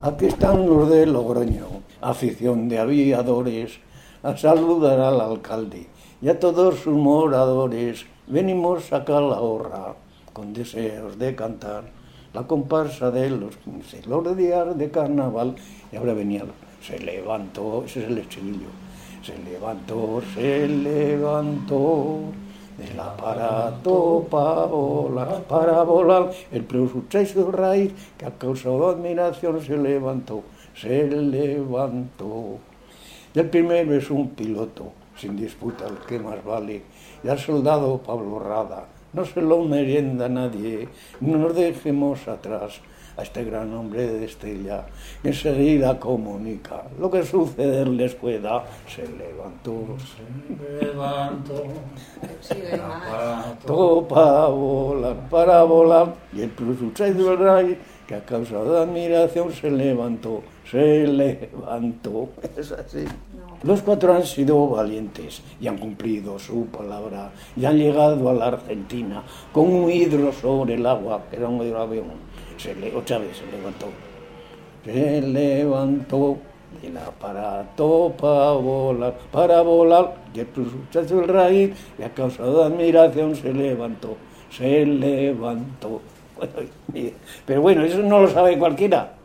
Aquí están los de Logroño, afición de aviadores, a saludar al alcalde y a todos sus moradores. Venimos a Calahorra con deseos de cantar la comparsa de los 15, los días de carnaval. Y ahora venía, se levantó, ese es el estribillo, se levantó, se levantó de aparato parabola, parabola, el preu raíz que a causa de admiración se levantou, se levantou. el primeiro es un piloto, sin disputa el que más vale, y al soldado Pablo Rada, no se lo merienda nadie, no nos dejemos atrás, a este gran hombre de Estella, enseguida comunica lo que sucederles pueda. Se levantó, se levantó, levantó para volar, para volar, y el plus del rey, que a causa de admiración se levantó, se levantó. Es así. Los cuatro han sido valientes y han cumplido su palabra y han llegado a la Argentina con un hidro sobre el agua, que era un hidroavión se le, otra vez se levantó. Se levantó el aparato para volar, para volar, y el muchacho el raíz, y a causa de admiración se levantó, se levantó. pero bueno, eso no lo sabe cualquiera.